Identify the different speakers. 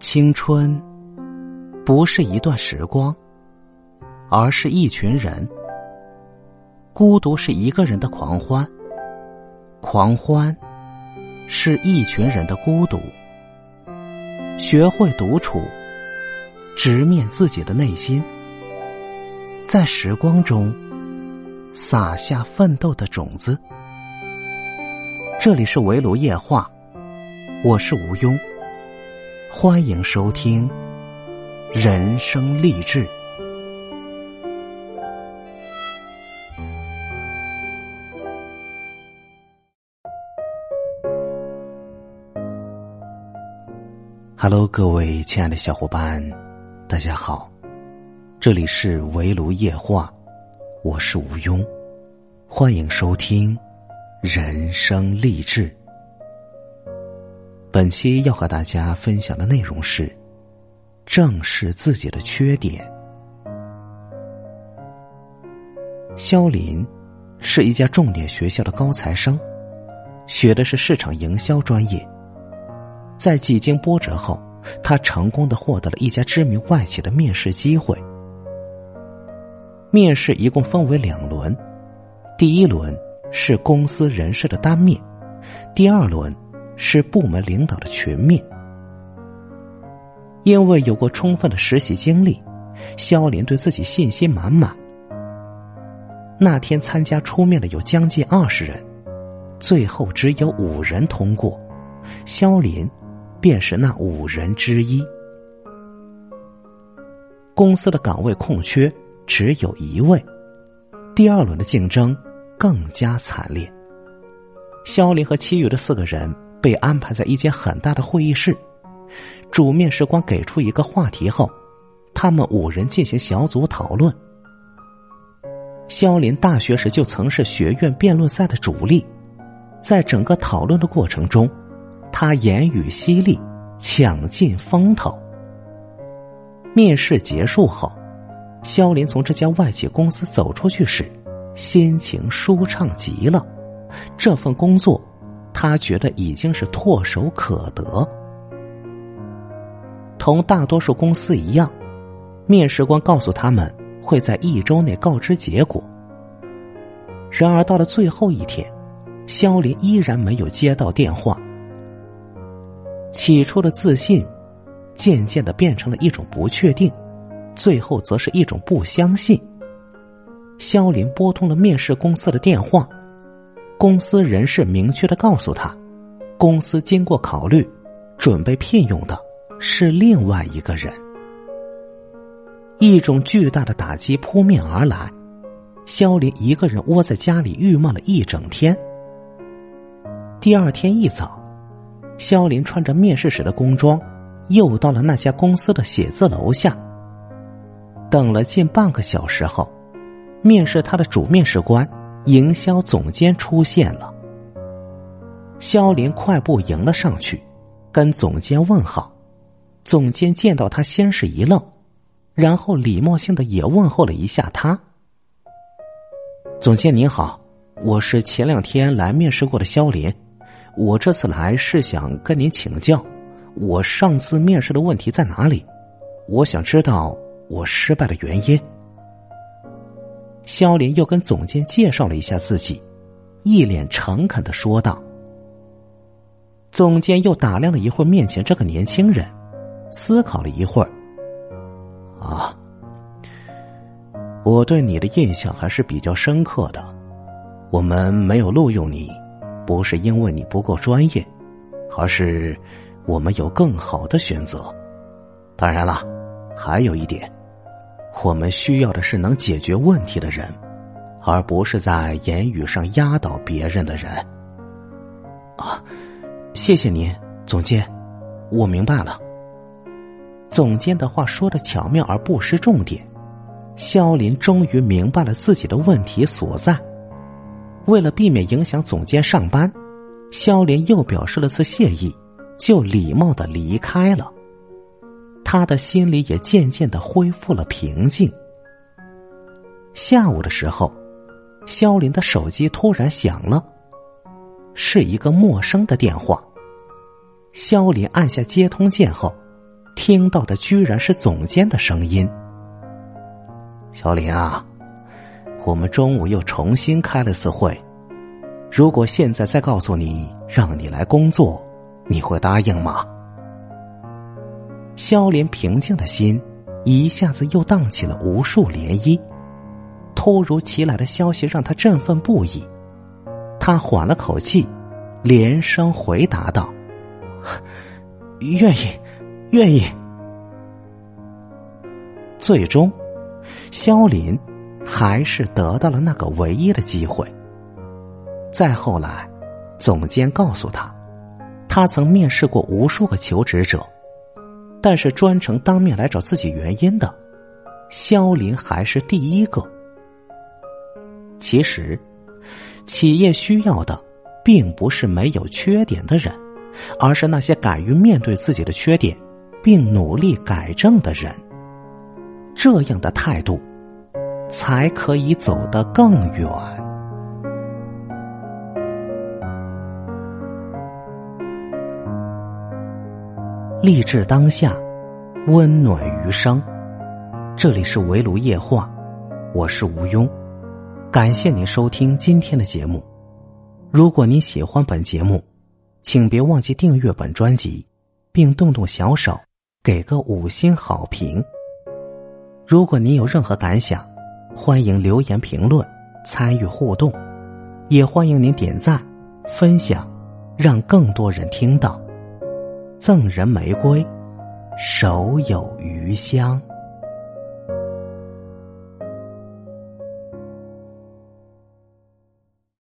Speaker 1: 青春不是一段时光，而是一群人。孤独是一个人的狂欢，狂欢是一群人的孤独。学会独处，直面自己的内心，在时光中撒下奋斗的种子。这里是围炉夜话，我是吴庸。欢迎收听人生励志。Hello，各位亲爱的小伙伴，大家好，这里是围炉夜话，我是吴庸，欢迎收听人生励志。本期要和大家分享的内容是：正视自己的缺点。肖林是一家重点学校的高材生，学的是市场营销专业。在几经波折后，他成功的获得了一家知名外企的面试机会。面试一共分为两轮，第一轮是公司人事的单面，第二轮。是部门领导的群面，因为有过充分的实习经历，肖林对自己信心满满。那天参加出面的有将近二十人，最后只有五人通过，肖林便是那五人之一。公司的岗位空缺只有一位，第二轮的竞争更加惨烈。肖林和其余的四个人。被安排在一间很大的会议室，主面试官给出一个话题后，他们五人进行小组讨论。肖林大学时就曾是学院辩论赛的主力，在整个讨论的过程中，他言语犀利，抢尽风头。面试结束后，肖林从这家外企公司走出去时，心情舒畅极了，这份工作。他觉得已经是唾手可得。同大多数公司一样，面试官告诉他们会在一周内告知结果。然而到了最后一天，肖林依然没有接到电话。起初的自信，渐渐的变成了一种不确定，最后则是一种不相信。肖林拨通了面试公司的电话。公司人事明确的告诉他，公司经过考虑，准备聘用的是另外一个人。一种巨大的打击扑面而来，肖林一个人窝在家里郁闷了一整天。第二天一早，肖林穿着面试时的工装，又到了那家公司的写字楼下。等了近半个小时后，面试他的主面试官。营销总监出现了，肖林快步迎了上去，跟总监问好。总监见到他，先是一愣，然后礼貌性的也问候了一下他。总监您好，我是前两天来面试过的肖林，我这次来是想跟您请教，我上次面试的问题在哪里？我想知道我失败的原因。肖林又跟总监介绍了一下自己，一脸诚恳的说道。总监又打量了一会儿面前这个年轻人，思考了一会儿，啊，我对你的印象还是比较深刻的。我们没有录用你，不是因为你不够专业，而是我们有更好的选择。当然了，还有一点。我们需要的是能解决问题的人，而不是在言语上压倒别人的人。啊，谢谢您，总监，我明白了。总监的话说的巧妙而不失重点，肖林终于明白了自己的问题所在。为了避免影响总监上班，肖林又表示了次谢意，就礼貌的离开了。他的心里也渐渐的恢复了平静。下午的时候，肖林的手机突然响了，是一个陌生的电话。肖林按下接通键后，听到的居然是总监的声音：“小林啊，我们中午又重新开了次会。如果现在再告诉你让你来工作，你会答应吗？”萧林平静的心一下子又荡起了无数涟漪。突如其来的消息让他振奋不已，他缓了口气，连声回答道：“愿意，愿意。”最终，萧林还是得到了那个唯一的机会。再后来，总监告诉他，他曾面试过无数个求职者，但是专程当面来找自己原因的，肖林还是第一个。其实，企业需要的并不是没有缺点的人，而是那些敢于面对自己的缺点，并努力改正的人。这样的态度，才可以走得更远。励志当下，温暖余生。这里是围炉夜话，我是吴庸。感谢您收听今天的节目。如果您喜欢本节目，请别忘记订阅本专辑，并动动小手给个五星好评。如果您有任何感想，欢迎留言评论、参与互动，也欢迎您点赞、分享，让更多人听到。赠人玫瑰，手有余香。